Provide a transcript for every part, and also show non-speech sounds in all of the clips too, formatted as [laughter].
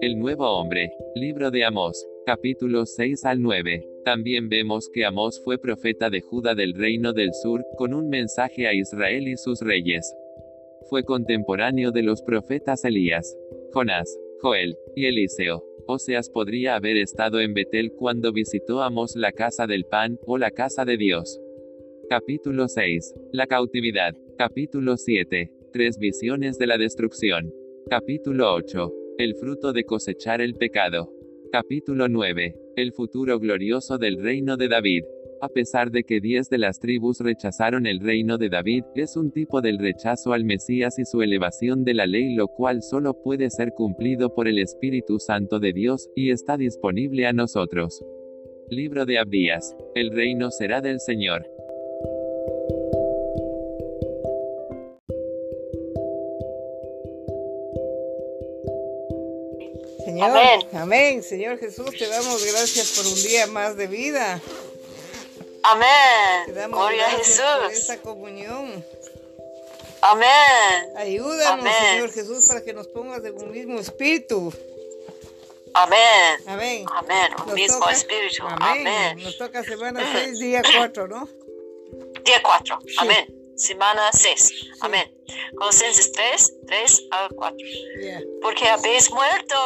El nuevo hombre. Libro de Amós. Capítulos 6 al 9. También vemos que Amós fue profeta de Judá del reino del sur, con un mensaje a Israel y sus reyes. Fue contemporáneo de los profetas Elías, Jonás, Joel y Eliseo. Oseas podría haber estado en Betel cuando visitó Amós la casa del pan, o la casa de Dios. Capítulo 6. La cautividad. Capítulo 7. Tres visiones de la destrucción. Capítulo 8. El fruto de cosechar el pecado. Capítulo 9. El futuro glorioso del reino de David. A pesar de que diez de las tribus rechazaron el reino de David, es un tipo del rechazo al Mesías y su elevación de la ley lo cual solo puede ser cumplido por el Espíritu Santo de Dios, y está disponible a nosotros. Libro de Abdías. El reino será del Señor. Señor, Amén. amén. Señor Jesús, te damos gracias por un día más de vida. Te Amén. damos Gloria a gracias por Jesús. esta comunión. Amén. Ayúdanos, Amén. Señor Jesús, para que nos pongas en un mismo espíritu. Amén. Amén. Amén. Un mismo toca- espíritu. Amén. Amén. Nos toca semana 6, día 4, ¿no? Día 4. Sí. Amén. Semana 6. Amén. Colosenses 3, 3 al 4. Ya. Porque habéis muerto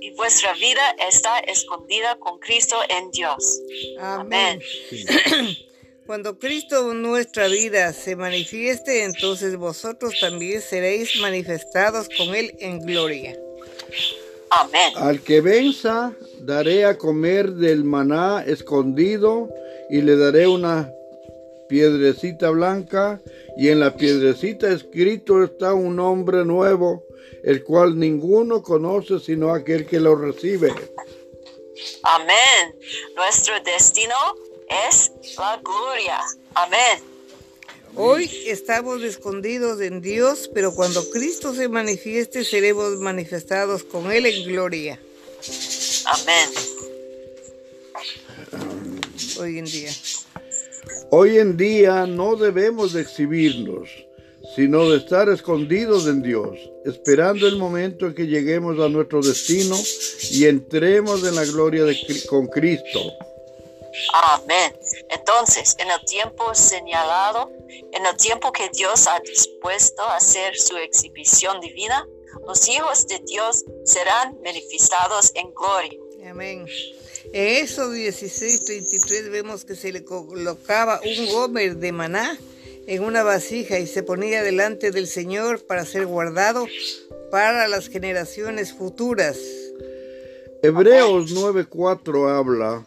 y vuestra vida está escondida con Cristo en Dios. Amén. [clears throat] Cuando Cristo en nuestra vida se manifieste, entonces vosotros también seréis manifestados con Él en gloria. Amén. Al que venza, daré a comer del maná escondido y le daré una piedrecita blanca y en la piedrecita escrito está un nombre nuevo, el cual ninguno conoce sino aquel que lo recibe. Amén. Nuestro destino es la gloria. Amén. Hoy estamos escondidos en Dios, pero cuando Cristo se manifieste seremos manifestados con Él en gloria Amén. hoy en día. Hoy en día no debemos de exhibirnos, sino de estar escondidos en Dios, esperando el momento en que lleguemos a nuestro destino y entremos en la gloria de, con Cristo. Amén. Entonces, en el tiempo señalado, en el tiempo que Dios ha dispuesto a hacer su exhibición divina, los hijos de Dios serán manifestados en gloria. Amén. En Éxodo 16, 33 vemos que se le colocaba un gomer de maná en una vasija y se ponía delante del Señor para ser guardado para las generaciones futuras. Hebreos 9:4 habla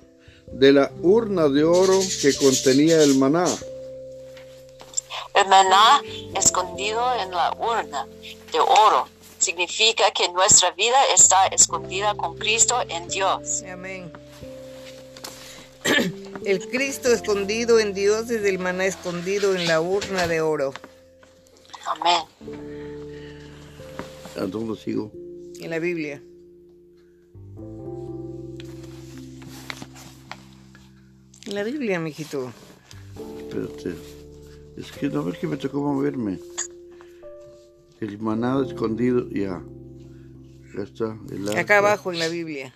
de la urna de oro que contenía el maná. El maná escondido en la urna de oro significa que nuestra vida está escondida con Cristo en Dios. Amén. [coughs] El Cristo escondido en Dios es el maná escondido en la urna de oro. Amén. ¿A dónde sigo? En la Biblia. En la Biblia, mijito. Espérate. Es que no ves que me tocó moverme. El maná escondido, ya. Ya está. El Acá abajo en la Biblia.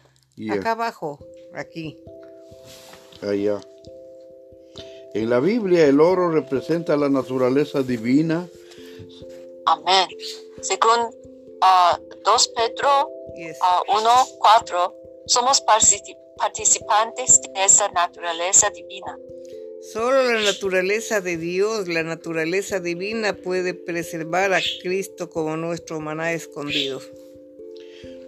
Acá abajo, aquí. Allá. En la Biblia el oro representa la naturaleza divina. Amén. Según ah, 2 Pedro Yes. ah, 1, 4, somos partici- participantes de esa naturaleza divina. Solo la naturaleza de Dios, la naturaleza divina puede preservar a Cristo como nuestro maná escondido.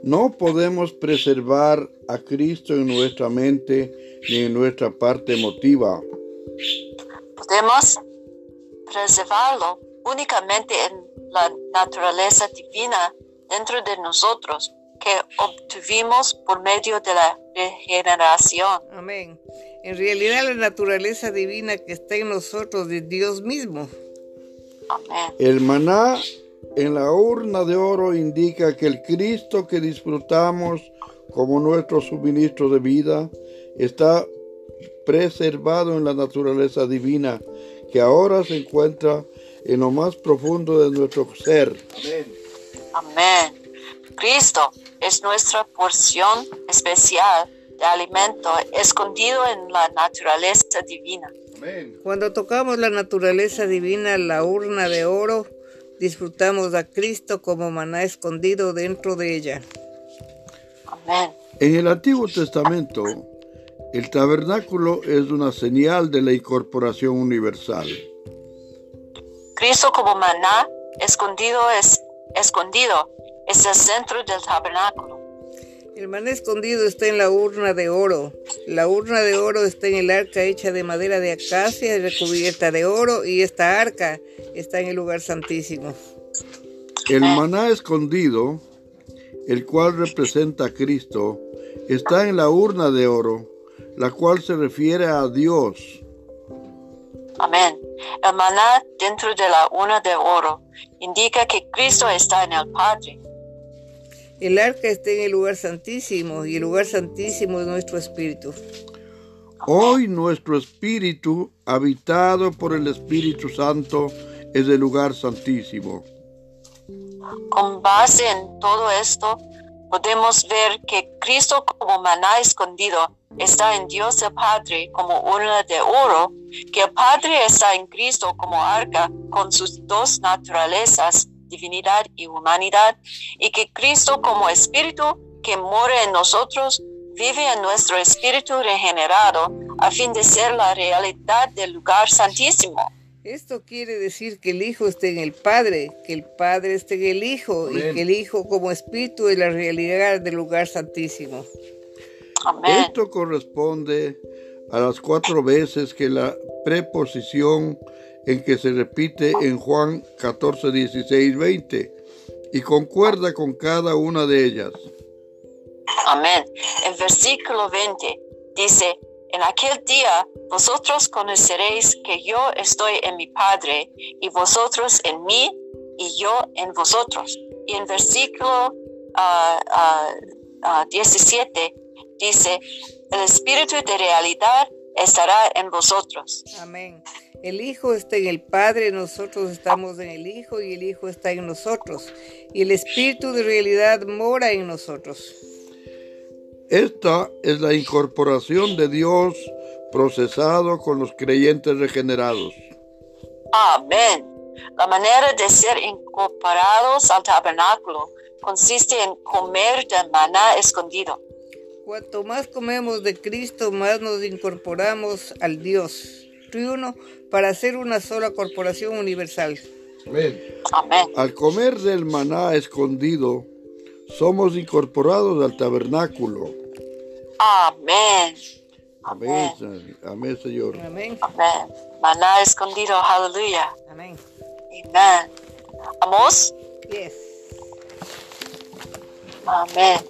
No podemos preservar a Cristo en nuestra mente ni en nuestra parte emotiva. Podemos preservarlo únicamente en la naturaleza divina dentro de nosotros que obtuvimos por medio de la regeneración. Amén. En realidad la naturaleza divina que está en nosotros es Dios mismo. Amén. El maná en la urna de oro indica que el Cristo que disfrutamos como nuestro suministro de vida está preservado en la naturaleza divina que ahora se encuentra en lo más profundo de nuestro ser. Amén. Cristo es nuestra porción especial de alimento escondido en la naturaleza divina. Amén. Cuando tocamos la naturaleza divina, la urna de oro, disfrutamos a Cristo como maná escondido dentro de ella. Amén. En el Antiguo Testamento, el tabernáculo es una señal de la incorporación universal. Cristo como maná escondido es escondido es el centro del tabernáculo. El maná escondido está en la urna de oro. La urna de oro está en el arca hecha de madera de acacia y recubierta de oro y esta arca está en el lugar santísimo. El maná escondido, el cual representa a Cristo, está en la urna de oro, la cual se refiere a Dios. Amén. El maná dentro de la urna de oro indica que Cristo está en el Padre. El arca está en el lugar santísimo y el lugar santísimo es nuestro espíritu. Hoy nuestro espíritu, habitado por el Espíritu Santo, es el lugar santísimo. Con base en todo esto, podemos ver que Cristo como maná escondido está en Dios el Padre como urna de oro, que el Padre está en Cristo como arca con sus dos naturalezas, divinidad y humanidad, y que Cristo como espíritu que mora en nosotros vive en nuestro espíritu regenerado a fin de ser la realidad del lugar santísimo. Esto quiere decir que el Hijo esté en el Padre, que el Padre esté en el Hijo y que el Hijo como espíritu es la realidad del lugar santísimo. Amén. Esto corresponde a las cuatro veces que la preposición en que se repite en Juan 14, 16, 20 y concuerda con cada una de ellas. Amén. El versículo 20 dice, en aquel día vosotros conoceréis que yo estoy en mi Padre y vosotros en mí y yo en vosotros. Y en versículo ah, ah, ah, 17 dice, el Espíritu de realidad estará en vosotros. Amén. El Hijo está en el Padre, nosotros estamos en el Hijo y el Hijo está en nosotros. Y el Espíritu de realidad mora en nosotros. Esta es la incorporación de Dios procesado con los creyentes regenerados. Amén. La manera de ser incorporados al tabernáculo consiste en comer del maná escondido. Cuanto más comemos de Cristo, más nos incorporamos al Dios triuno para hacer una sola corporación universal. Amén. Al comer del maná escondido, somos incorporados al tabernáculo. Amén. Amén, Señor. Amén, Señor. Amén. Amén. Maná escondido. Aleluya. Amén. Amén. Amos. Yes. Amén.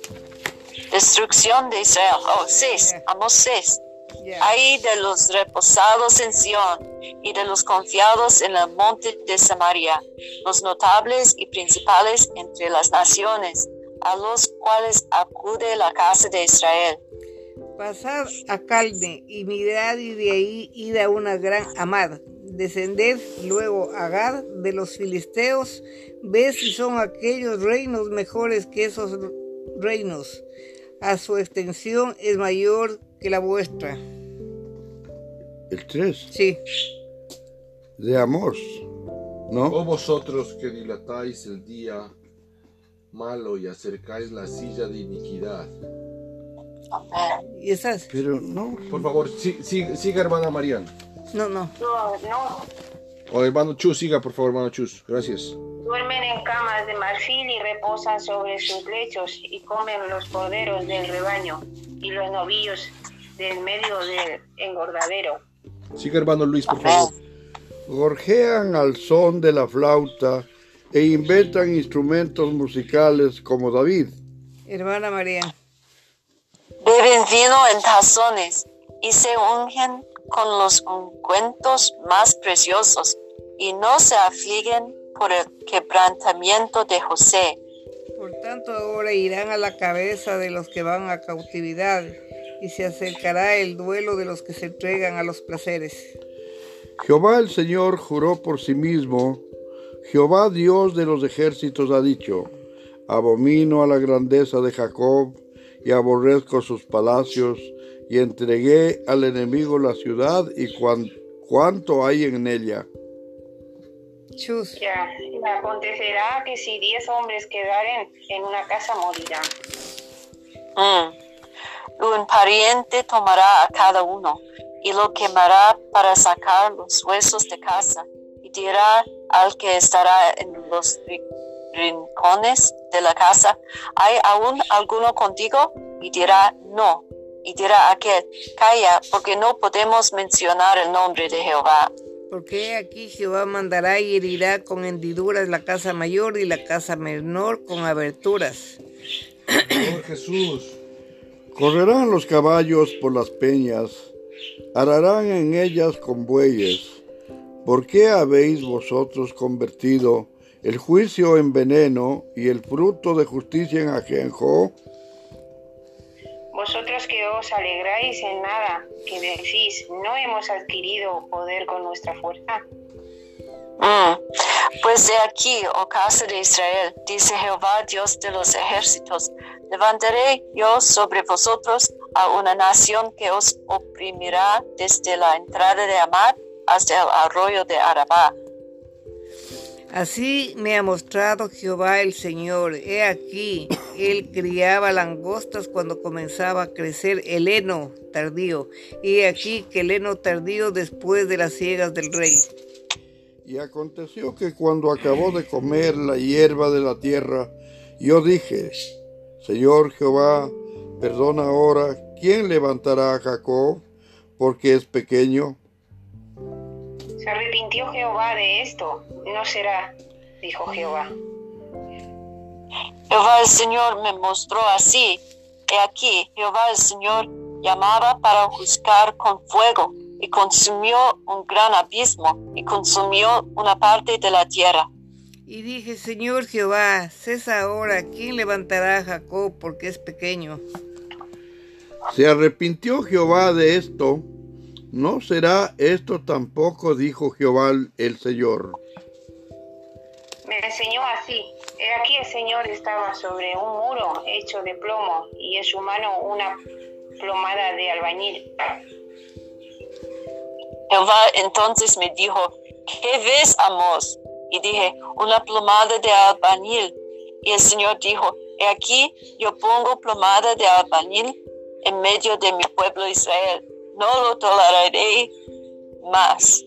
Destrucción de Israel. Oh, seis. Amos seis. Ya. Ay de los reposados en Sión y de los confiados en el monte de Samaria, los notables y principales entre las naciones, a los cuales acude la casa de Israel. Pasad a Calne y mirad y de ahí id a una gran amad. Descended luego a Gad de los filisteos, ved si son aquellos reinos mejores que esos reinos. A su extensión es mayor que la vuestra. El 3 Sí, de Amós. ¿No? Oh vosotros que dilatáis el día malo y acercáis la silla de iniquidad. Y esas. Pero no. Por favor, sí- sí- siga hermana Mariana. No, no. O hermano Chus, siga por favor hermano Chus. Gracias. Duermen en camas de marfil y reposan sobre sus lechos y comen los corderos del rebaño y los novillos del medio del engordadero. Siga hermano Luis, por favor. Gorjean al son de la flauta e inventan instrumentos musicales como David. Hermana María. Beben vino en tazones y se ungen con los ungüentos más preciosos y no se afliguen por el quebrantamiento de José. Por tanto, ahora irán a la cabeza de los que van a cautividad y se acercará el duelo de los que se entregan a los placeres. Jehová el Señor juró por sí mismo, Jehová Dios de los ejércitos ha dicho, Abomino a la grandeza de Jacob y aborrezco sus palacios, y entregué al enemigo la ciudad y cuanto hay en ella. Chus. Ya, y acontecerá que si diez hombres quedaren en una casa morirán. Mm. Un pariente tomará a cada uno y lo quemará para sacar los huesos de casa y dirá al que estará en los rincones de la casa, ¿hay aún alguno contigo? Y dirá, no. Y dirá aquel, calla, porque no podemos mencionar el nombre de Jehová. Porque aquí Jehová mandará y herirá con hendiduras la casa mayor y la casa menor con aberturas. Señor Jesús. Correrán los caballos por las peñas, ararán en ellas con bueyes. ¿Por qué habéis vosotros convertido el juicio en veneno y el fruto de justicia en ajenjo? Os alegráis en nada, que decís, no hemos adquirido poder con nuestra fuerza. Mm. Pues de aquí, oh casa de Israel, dice Jehová Dios de los ejércitos, levantaré yo sobre vosotros a una nación que os oprimirá desde la entrada de Amad hasta el arroyo de Arabá Así me ha mostrado Jehová el Señor. He aquí, él criaba langostas cuando comenzaba a crecer el heno tardío. He aquí que el heno tardío después de las ciegas del rey. Y aconteció que cuando acabó de comer la hierba de la tierra, yo dije, Señor Jehová, perdona ahora, ¿quién levantará a Jacob? Porque es pequeño se arrepintió Jehová de esto, no será, dijo Jehová. Jehová el Señor me mostró así. He aquí, Jehová el Señor llamaba para juzgar con fuego y consumió un gran abismo y consumió una parte de la tierra. Y dije, Señor Jehová, cesa ahora, ¿quién levantará a Jacob porque es pequeño? Se arrepintió Jehová de esto no será esto tampoco, dijo Jehová el Señor. Me enseñó así. He aquí el Señor estaba sobre un muro hecho de plomo y en su mano una plomada de albañil. Jehová entonces me dijo, ¿qué ves, Amos? Y dije, una plomada de albañil. Y el Señor dijo, he aquí yo pongo plomada de albañil en medio de mi pueblo Israel no lo toleraré más.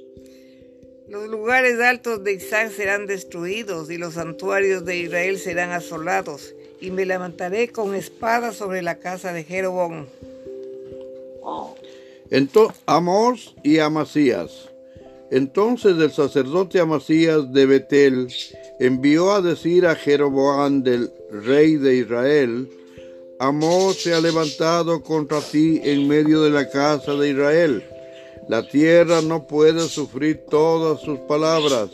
Los lugares altos de Isaac serán destruidos y los santuarios de Israel serán asolados, y me levantaré con espada sobre la casa de Jeroboam. Entonces, Amós y Amasías. Entonces el sacerdote Amasías de Betel envió a decir a Jeroboam del rey de Israel, Amós se ha levantado contra ti en medio de la casa de Israel. La tierra no puede sufrir todas sus palabras.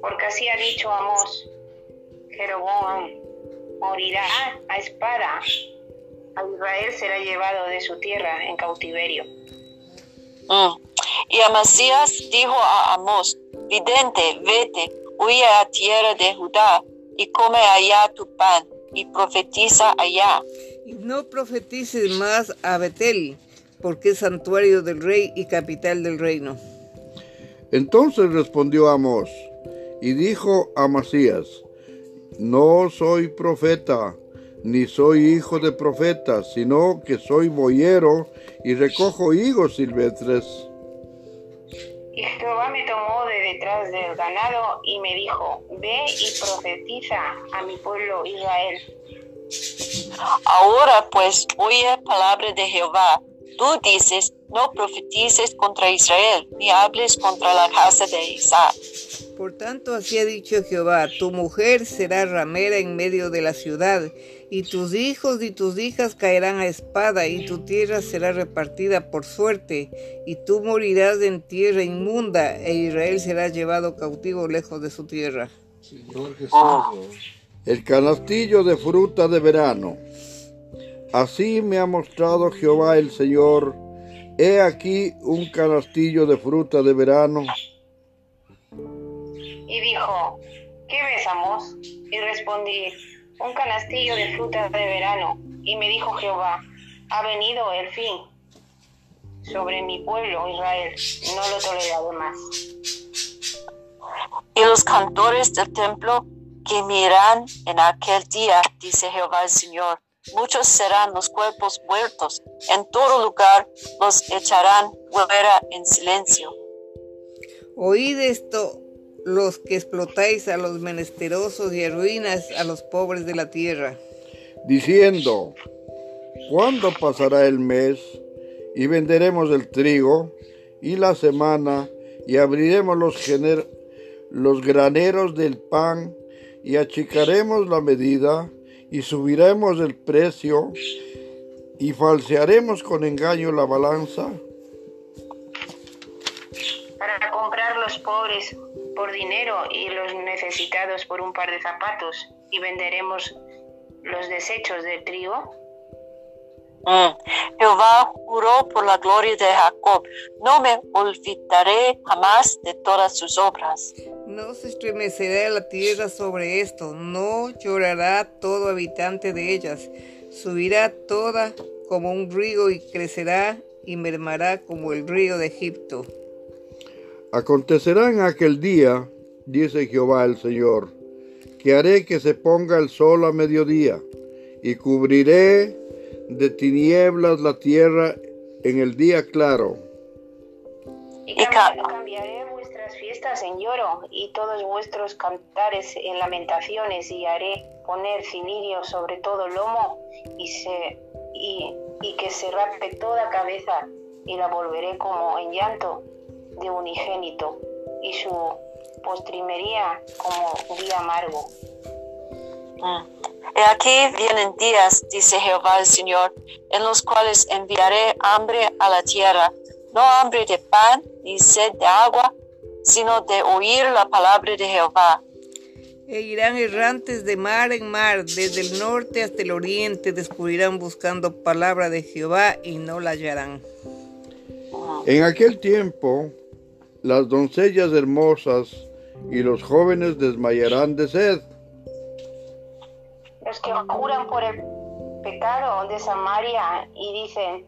Porque así ha dicho Amós, Jeroboam morirá a espada. A Israel será llevado de su tierra en cautiverio. Mm. Y Amasías dijo a Amós, vidente, vete, huye a tierra de Judá y come allá tu pan y profetiza allá. Y no profetices más a Betel, porque es santuario del rey y capital del reino. Entonces respondió Amós y dijo a Masías, no soy profeta, ni soy hijo de profeta, sino que soy boyero y recojo higos silvestres. Y Jehová me tomó de detrás del ganado y me dijo, ve y profetiza a mi pueblo Israel. Ahora pues oye palabra de Jehová. Tú dices, no profetices contra Israel, ni hables contra la casa de Isaac. Por tanto, así ha dicho Jehová, tu mujer será ramera en medio de la ciudad, y tus hijos y tus hijas caerán a espada, y tu tierra será repartida por suerte, y tú morirás en tierra inmunda, e Israel será llevado cautivo lejos de su tierra. El canastillo de fruta de verano. Así me ha mostrado Jehová el Señor. He aquí un canastillo de fruta de verano. Y dijo, ¿qué ves, Amos? Y respondí, un canastillo de frutas de verano. Y me dijo Jehová, ha venido el fin sobre mi pueblo Israel, no lo toleraré más. Y los cantores del templo que miran en aquel día, dice Jehová el Señor, muchos serán los cuerpos muertos, en todo lugar los echarán fuera en silencio. Oíd esto, los que explotáis a los menesterosos y arruinas a los pobres de la tierra. Diciendo, ¿cuándo pasará el mes y venderemos el trigo y la semana y abriremos los, los graneros del pan y achicaremos la medida y subiremos el precio y falsearemos con engaño la balanza? Para comprar los pobres por dinero y los necesitados por un par de zapatos y venderemos los desechos del trigo? Mm. Jehová juró por la gloria de Jacob, no me olvidaré jamás de todas sus obras. No se estremecerá la tierra sobre esto, no llorará todo habitante de ellas, subirá toda como un río y crecerá y mermará como el río de Egipto. Acontecerá en aquel día, dice Jehová el Señor, que haré que se ponga el sol a mediodía, y cubriré de tinieblas la tierra en el día claro. Y cambiaré vuestras fiestas en lloro y todos vuestros cantares en lamentaciones, y haré poner cilirio sobre todo lomo, y, se, y, y que se rape toda cabeza, y la volveré como en llanto de unigénito y su postrimería como día amargo. Mm. He aquí vienen días, dice Jehová el Señor, en los cuales enviaré hambre a la tierra, no hambre de pan ni sed de agua, sino de oír la palabra de Jehová. E irán errantes de mar en mar, desde el norte hasta el oriente, descubrirán buscando palabra de Jehová y no la hallarán. En aquel tiempo las doncellas hermosas y los jóvenes desmayarán de sed. Los que juran por el pecado de Samaria y dicen,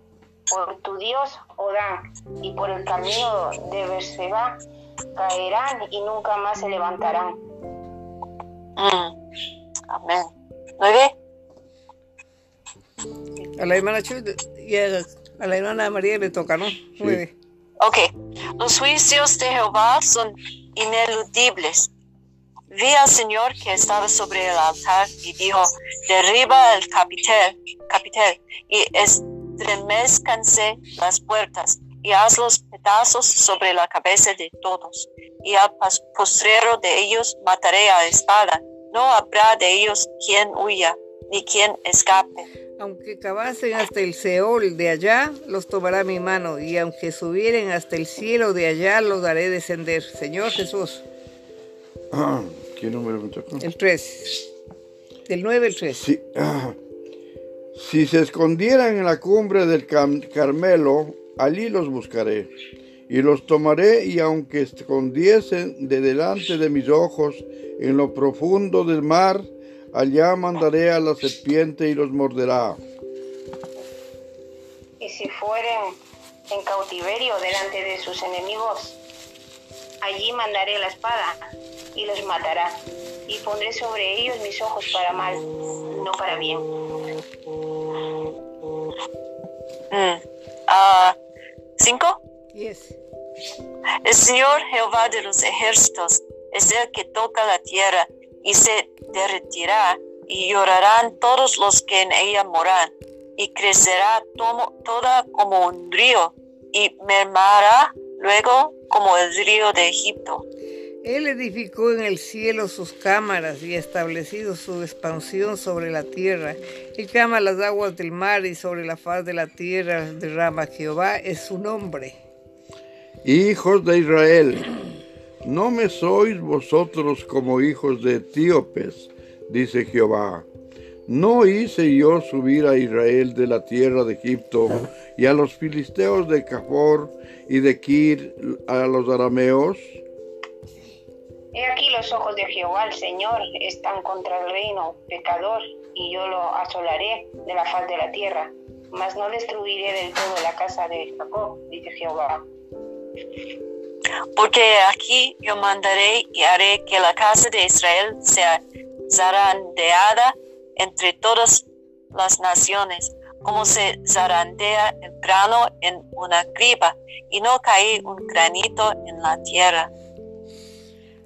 por tu Dios Odán y por el camino de Berseba, caerán y nunca más se levantarán. Mm. Amén. ¿Nueve? A la hermana Chul y a, la hermana María le toca, ¿no? Nueve. Ok, los juicios de Jehová son ineludibles. Vi al Señor que estaba sobre el altar y dijo, derriba el capitel, capitel y estremezcanse las puertas y haz los pedazos sobre la cabeza de todos. Y al postrero de ellos mataré a espada. No habrá de ellos quien huya, ni quien escape aunque cavasen hasta el Seol de allá, los tomará mi mano, y aunque subieren hasta el cielo de allá, los daré descender. Señor Jesús. Ah, ¿Qué número me tocó? El 3. Del 9 al 3. Sí. Ah, si se escondieran en la cumbre del Carmelo, allí los buscaré. Y los tomaré, y aunque escondiesen de delante de mis ojos en lo profundo del mar, allá mandaré a la serpiente y los morderá. Y si fueren en cautiverio delante de sus enemigos, allí mandaré la espada y los matará. Y pondré sobre ellos mis ojos para mal, no para bien. Mm. Ah, ¿Cinco? Yes. El Señor Jehová de los ejércitos es el que toca la tierra y se derretirá, y llorarán todos los que en ella moran, y crecerá toda como un río, y mermará luego como el río de Egipto. Él edificó en el cielo sus cámaras y establecido su expansión sobre la tierra. Él cama las aguas del mar y sobre la faz de la tierra derrama Jehová, es su nombre. Hijos de Israel, no me sois vosotros como hijos de etíopes, dice Jehová. ¿No hice yo subir a Israel de la tierra de Egipto y a los filisteos de Cafor y de Kir a los arameos? He aquí los ojos de Jehová, el Señor, están contra el reino pecador, y yo lo asolaré de la faz de la tierra, mas no destruiré del todo la casa de Jacob, dice Jehová. Porque aquí yo mandaré y haré que la casa de Israel sea zarandeada entre todas las naciones, como se zarandea el grano en una criba, y no cae un granito en la tierra.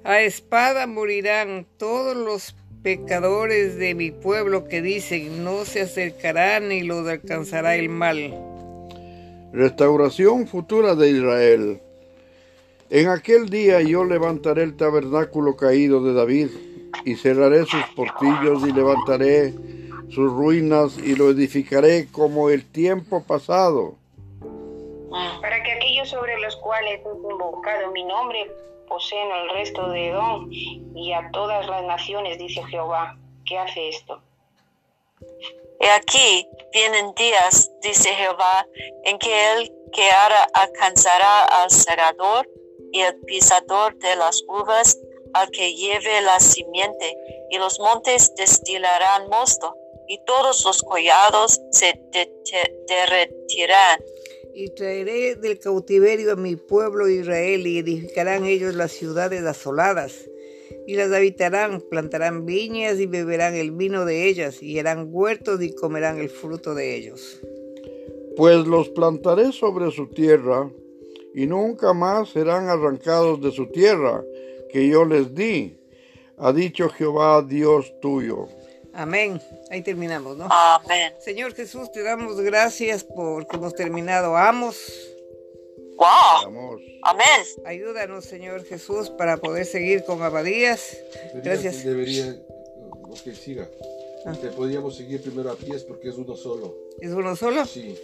A espada morirán todos los pecadores de mi pueblo que dicen, no se acercarán ni los alcanzará el mal. Restauración futura de Israel. En aquel día yo levantaré el tabernáculo caído de David y cerraré sus portillos y levantaré sus ruinas y lo edificaré como el tiempo pasado. Para que aquellos sobre los cuales he invocado mi nombre poseen el resto de Edom y a todas las naciones, dice Jehová, que hace esto. He aquí vienen días, dice Jehová, en que el que ahora alcanzará al segador y el pisador de las uvas, al que lleve la simiente, y los montes destilarán mosto, y todos los collados se derretirán. Y traeré del cautiverio a mi pueblo Israel, y edificarán ellos las ciudades asoladas, y las habitarán, plantarán viñas y beberán el vino de ellas, y harán huertos y comerán el fruto de ellos. Pues los plantaré sobre su tierra, y nunca más serán arrancados de su tierra que yo les di, ha dicho Jehová Dios tuyo. Amén. Ahí terminamos, ¿no? Amén. Señor Jesús, te damos gracias porque hemos terminado. Amos. Wow. Amén. Ayúdanos, Señor Jesús, para poder seguir con Abadías. Debería- Gracias. Debería, ok, siga. Ah. Te podríamos seguir primero a pies porque es uno solo. ¿Es uno solo? Sí.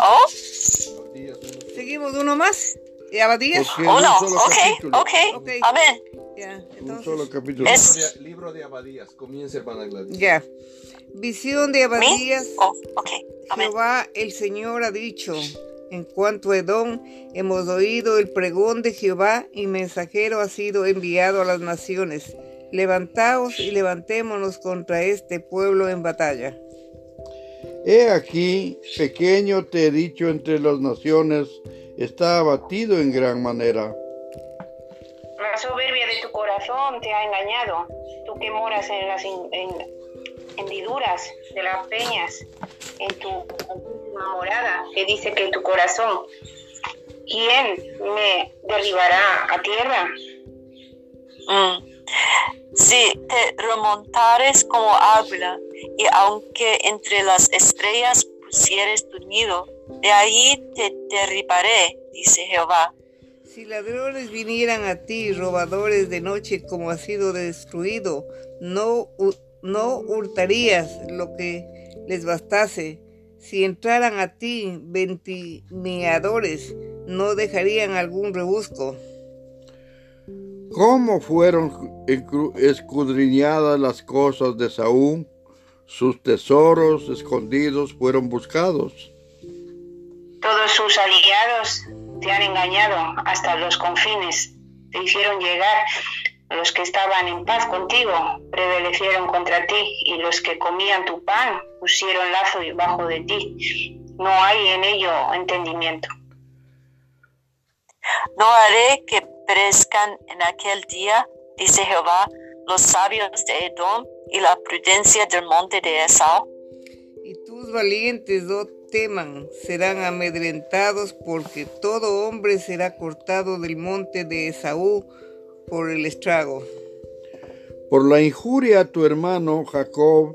Oh, Abdías, uno solo. ¿Seguimos uno más? ¿Y Abadías? Porque es oh no. un solo Ok, capítulo. ok. Ok. Amén. Ya, Un solo capítulo. Es- Libro de- Abadías. Comienza, hermana Gladys. Ya. Visión de Abadías. Oh, ok. Amén. Jehová el Señor ha dicho, en cuanto a Edom, hemos oído el pregón de Jehová y mensajero ha sido enviado a las naciones. Levantaos y levantémonos contra este pueblo en batalla. He aquí, pequeño te he dicho entre las naciones, está abatido en gran manera. La soberbia de tu corazón te ha engañado, tú que moras en las en- hendiduras de las peñas, en tu morada, que dice que tu corazón, ¿quién me derribará a tierra? Mm. Si te remontares como águila, y aunque entre las estrellas pusieres tu nido, de allí te derribaré, dice Jehová. Si ladrones vinieran a ti, robadores de noche, como ha sido destruido, no, no hurtarías lo que les bastase. Si entraran a ti vendimiadores, no dejarían algún rebusco. ¿Cómo fueron escudriñadas las cosas de Saúl? Sus tesoros escondidos fueron buscados. Todos sus aliados te han engañado hasta los confines, te hicieron llegar. Los que estaban en paz contigo prevalecieron contra ti, y los que comían tu pan pusieron lazo debajo de ti. No hay en ello entendimiento. No haré que perezcan en aquel día, dice Jehová, los sabios de Edom y la prudencia del monte de Esau. Y tus valientes no teman, serán amedrentados, porque todo hombre será cortado del monte de Esaú por el estrago. Por la injuria a tu hermano Jacob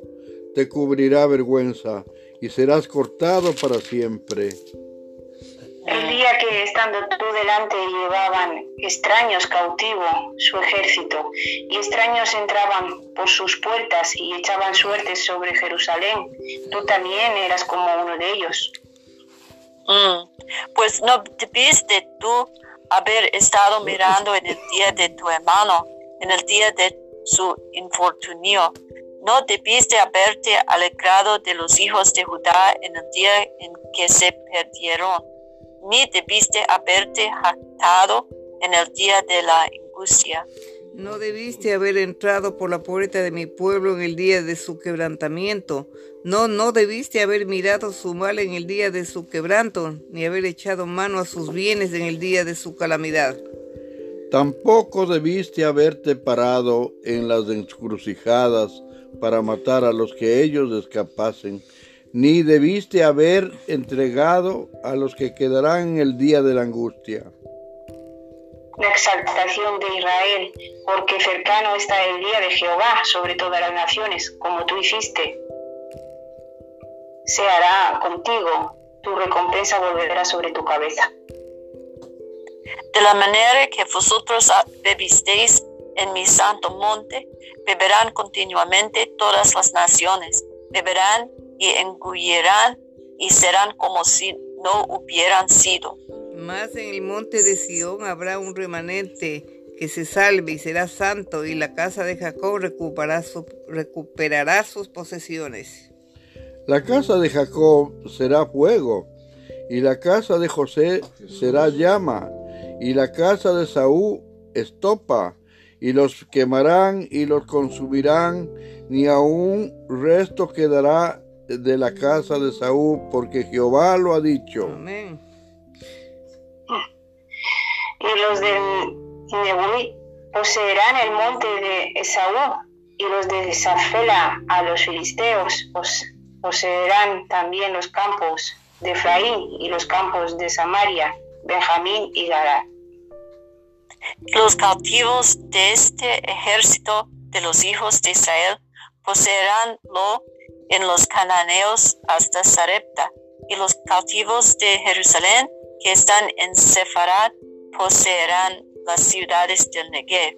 te cubrirá vergüenza y serás cortado para siempre. El día que estando tú delante llevaban extraños cautivo su ejército, y extraños entraban por sus puertas y echaban suertes sobre Jerusalén, tú también eras como uno de ellos. Mm, Pues no debiste tú haber estado mirando en el día de tu hermano, en el día de su infortunio. No debiste haberte alegrado de los hijos de Judá en el día en que se perdieron, ni debiste haberte jactado en el día de la angustia. No debiste haber entrado por la puerta de mi pueblo en el día de su quebrantamiento. No, no debiste haber mirado su mal en el día de su quebranto, ni haber echado mano a sus bienes en el día de su calamidad. Tampoco debiste haberte parado en las encrucijadas para matar a los que ellos escapasen, ni debiste haber entregado a los que quedarán en el día de la angustia la exaltación de Israel, porque cercano está el día de Jehová sobre todas las naciones, como tú hiciste. Se hará contigo, tu recompensa volverá sobre tu cabeza. De la manera que vosotros bebisteis en mi santo monte, beberán continuamente todas las naciones, beberán y engullirán y serán como si no hubieran sido más en el monte de Sión habrá un remanente que se salve y será santo, y la casa de Jacob recuperará, recuperará sus posesiones. La casa de Jacob será fuego, y la casa de José será llama, y la casa de Saúl estopa, y los quemarán y los consumirán, ni aun resto quedará de la casa de Saúl, porque Jehová lo ha dicho. Amén y los de Nebuí poseerán el monte de Esaú, y los de Zafela a los filisteos poseerán también los campos de Efraín y los campos de Samaria, Benjamín y Gadar. Los cautivos de este ejército de los hijos de Israel poseerán lo en los cananeos hasta Sarepta, y los cautivos de Jerusalén que están en Sefarad poseerán las ciudades del Negev.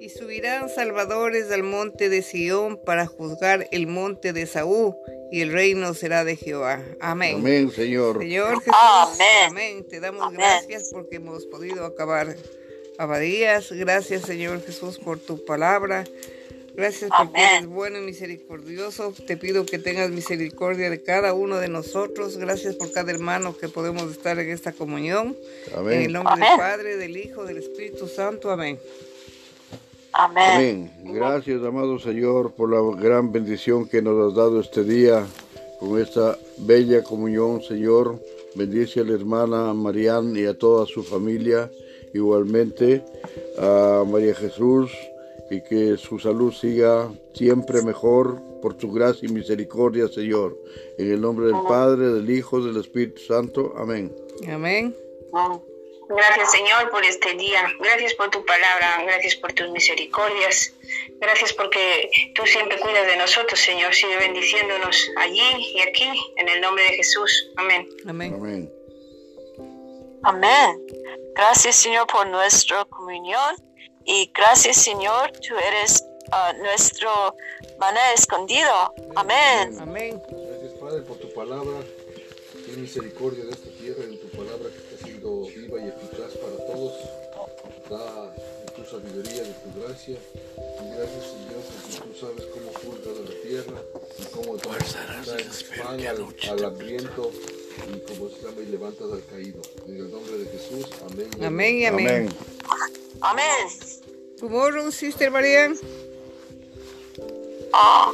Y subirán salvadores al monte de Sión para juzgar el monte de Saúl, y el reino será de Jehová. Amén. Amén, Señor. Señor Jesús. Amén. Amén. Te damos gracias porque hemos podido acabar abadías. Gracias, Señor Jesús, por tu palabra. Gracias porque eres bueno y misericordioso. Te pido que tengas misericordia de cada uno de nosotros. Gracias por cada hermano que podemos estar en esta comunión. Amén. En el nombre del Padre, del Hijo, del Espíritu Santo. Amén. Amén. Gracias, amado Señor, por la gran bendición que nos has dado este día con esta bella comunión, Señor. Bendice a la hermana Marian y a toda su familia. Igualmente a María Jesús y que su salud siga siempre mejor por tu gracia y misericordia, Señor. En el nombre del Padre, del Hijo, del Espíritu Santo. Amén. Amén. Gracias, Señor, por este día. Gracias por tu palabra. Gracias por tus misericordias. Gracias porque tú siempre cuidas de nosotros, Señor. Sigue bendiciéndonos allí y aquí, en el nombre de Jesús. Amén. Amén. Amén. Amén. Gracias, Señor, por nuestra comunión. Y gracias Señor, tú eres uh, nuestro maná escondido. Amén. Amén. Gracias Padre por tu palabra. Ten misericordia de esta tierra en tu palabra que está siendo viva y eficaz para todos. Da tu sabiduría, de tu gracia. Y gracias Señor porque tú sabes cómo a la tierra y cómo traes pan al, al hambriento y como se llama y levantas al caído. En el nombre de Jesús, amén. Amén y amén. Amén. Amén. Tomorrow, Sister Marian. Ah,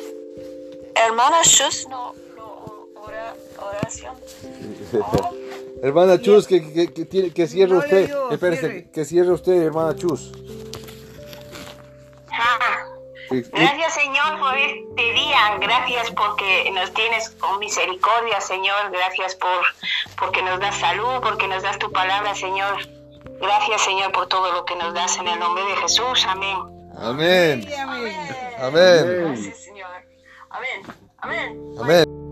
hermana Shus, no, no ora, oración. [laughs] hermana Chus, que, que, que, tiene- que cierre No, usted. Espérese, cierre. que cierre usted, hermana Chus. Ah, Gracias, Señor, por este día. Gracias porque nos tienes con misericordia, Señor. Gracias por porque nos das salud, porque nos das tu palabra, Señor. Gracias, Señor, por todo lo que nos das en el nombre de Jesús. Amén. Amén. Amén. Amén. Gracias, Señor. Amén. Amén. Amén.